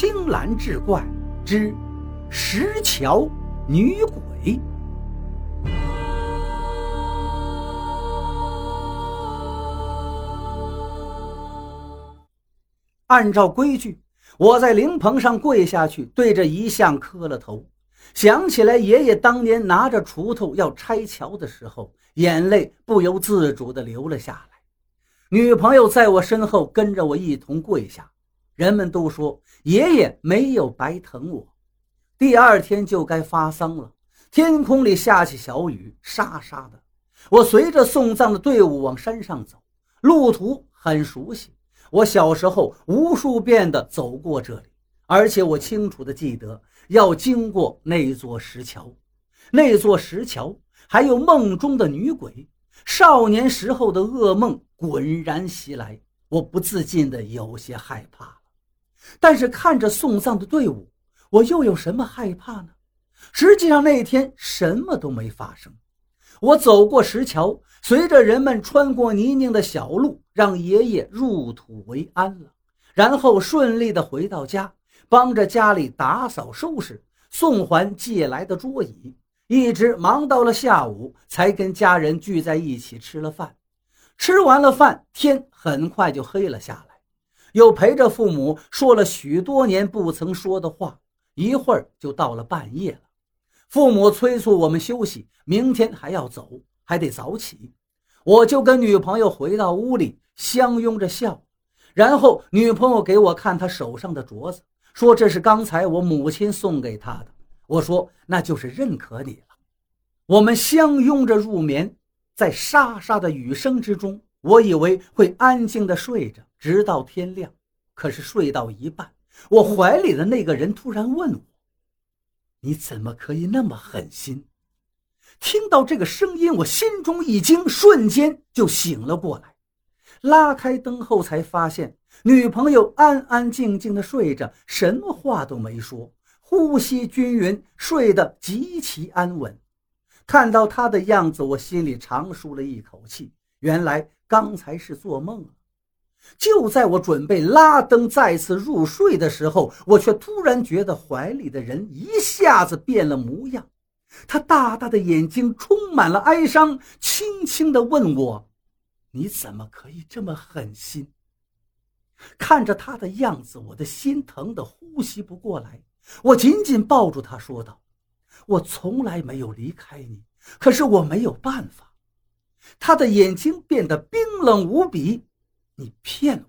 青蓝志怪之石桥女鬼。按照规矩，我在灵棚上跪下去，对着遗像磕了头。想起来爷爷当年拿着锄头要拆桥的时候，眼泪不由自主地流了下来。女朋友在我身后跟着我一同跪下。人们都说爷爷没有白疼我。第二天就该发丧了，天空里下起小雨，沙沙的。我随着送葬的队伍往山上走，路途很熟悉，我小时候无数遍的走过这里，而且我清楚的记得要经过那座石桥，那座石桥还有梦中的女鬼，少年时候的噩梦滚然袭来，我不自禁的有些害怕。但是看着送葬的队伍，我又有什么害怕呢？实际上那天什么都没发生。我走过石桥，随着人们穿过泥泞的小路，让爷爷入土为安了，然后顺利的回到家，帮着家里打扫收拾，送还借来的桌椅，一直忙到了下午，才跟家人聚在一起吃了饭。吃完了饭，天很快就黑了下来。又陪着父母说了许多年不曾说的话，一会儿就到了半夜了。父母催促我们休息，明天还要走，还得早起。我就跟女朋友回到屋里，相拥着笑。然后女朋友给我看她手上的镯子，说这是刚才我母亲送给她的。我说那就是认可你了。我们相拥着入眠，在沙沙的雨声之中，我以为会安静的睡着。直到天亮，可是睡到一半，我怀里的那个人突然问我：“你怎么可以那么狠心？”听到这个声音，我心中一惊，瞬间就醒了过来。拉开灯后，才发现女朋友安安静静的睡着，什么话都没说，呼吸均匀，睡得极其安稳。看到她的样子，我心里长舒了一口气，原来刚才是做梦了。就在我准备拉灯再次入睡的时候，我却突然觉得怀里的人一下子变了模样。他大大的眼睛充满了哀伤，轻轻地问我：“你怎么可以这么狠心？”看着他的样子，我的心疼得呼吸不过来。我紧紧抱住他，说道：“我从来没有离开你，可是我没有办法。”他的眼睛变得冰冷无比。你骗我！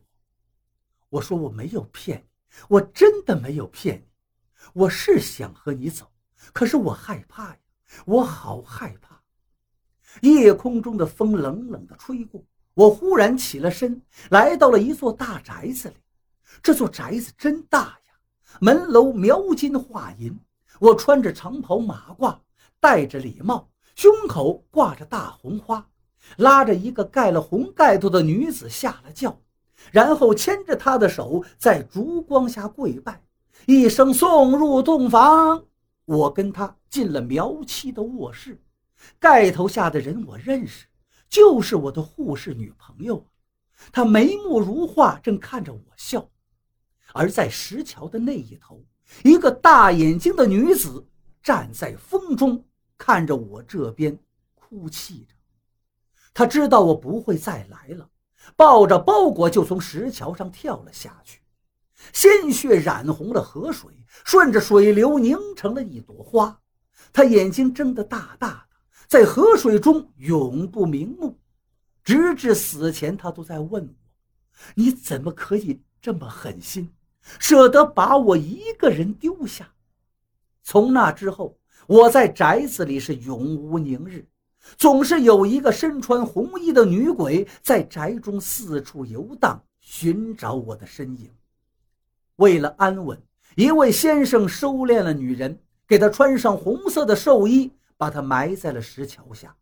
我说我没有骗你，我真的没有骗你。我是想和你走，可是我害怕呀，我好害怕。夜空中的风冷冷的吹过，我忽然起了身，来到了一座大宅子里。这座宅子真大呀，门楼描金画银。我穿着长袍马褂，戴着礼帽，胸口挂着大红花。拉着一个盖了红盖头的女子下了轿，然后牵着她的手在烛光下跪拜，一声送入洞房。我跟她进了苗七的卧室，盖头下的人我认识，就是我的护士女朋友。她眉目如画，正看着我笑。而在石桥的那一头，一个大眼睛的女子站在风中，看着我这边，哭泣着。他知道我不会再来了，抱着包裹就从石桥上跳了下去，鲜血染红了河水，顺着水流凝成了一朵花。他眼睛睁得大大的，在河水中永不瞑目，直至死前，他都在问我：“你怎么可以这么狠心，舍得把我一个人丢下？”从那之后，我在宅子里是永无宁日。总是有一个身穿红衣的女鬼在宅中四处游荡，寻找我的身影。为了安稳，一位先生收敛了女人，给她穿上红色的寿衣，把她埋在了石桥下，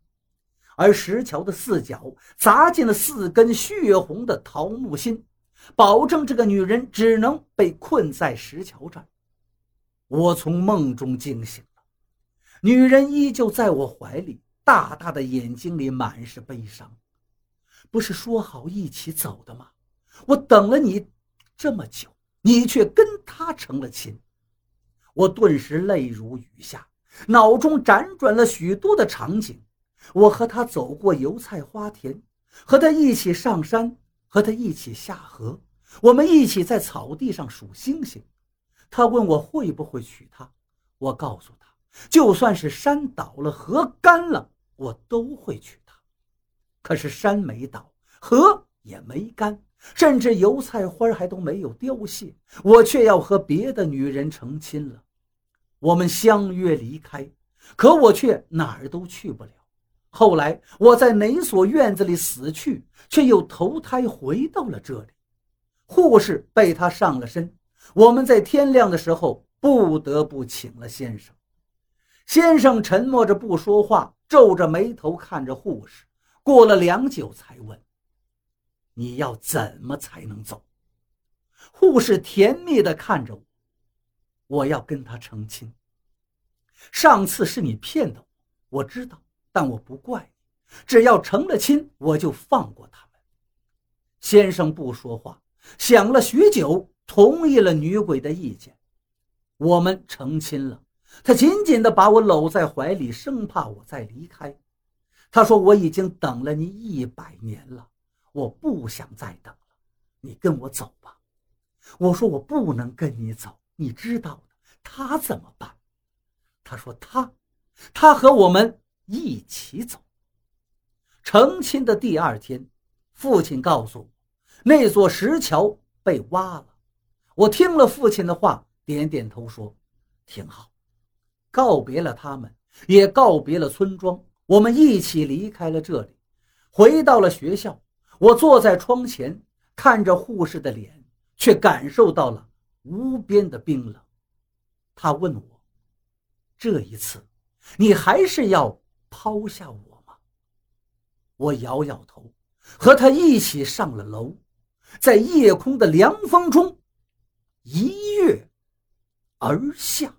而石桥的四角砸进了四根血红的桃木心，保证这个女人只能被困在石桥这儿。我从梦中惊醒了，女人依旧在我怀里。大大的眼睛里满是悲伤，不是说好一起走的吗？我等了你这么久，你却跟他。成了亲。我顿时泪如雨下，脑中辗转了许多的场景。我和他走过油菜花田，和他一起上山，和他一起下河，我们一起在草地上数星星。他问我会不会娶她，我告诉他，就算是山倒了，河干了，我都会娶她。可是山没倒，河也没干，甚至油菜花还都没有凋谢，我却要和别的女人成亲了。我们相约离开，可我却哪儿都去不了。后来我在哪所院子里死去，却又投胎回到了这里。护士被他上了身。我们在天亮的时候不得不请了先生。先生沉默着不说话，皱着眉头看着护士。过了良久，才问：“你要怎么才能走？”护士甜蜜地看着我：“我要跟他成亲。上次是你骗的，我知道，但我不怪你。只要成了亲，我就放过他们。”先生不说话，想了许久。同意了女鬼的意见，我们成亲了。他紧紧地把我搂在怀里，生怕我再离开。他说：“我已经等了你一百年了，我不想再等了，你跟我走吧。”我说：“我不能跟你走，你知道的。”他怎么办？他说：“他，他和我们一起走。”成亲的第二天，父亲告诉我，那座石桥被挖了。我听了父亲的话，点点头说：“挺好。”告别了他们，也告别了村庄。我们一起离开了这里，回到了学校。我坐在窗前，看着护士的脸，却感受到了无边的冰冷。他问我：“这一次，你还是要抛下我吗？”我摇摇头，和他一起上了楼，在夜空的凉风中。一跃而下。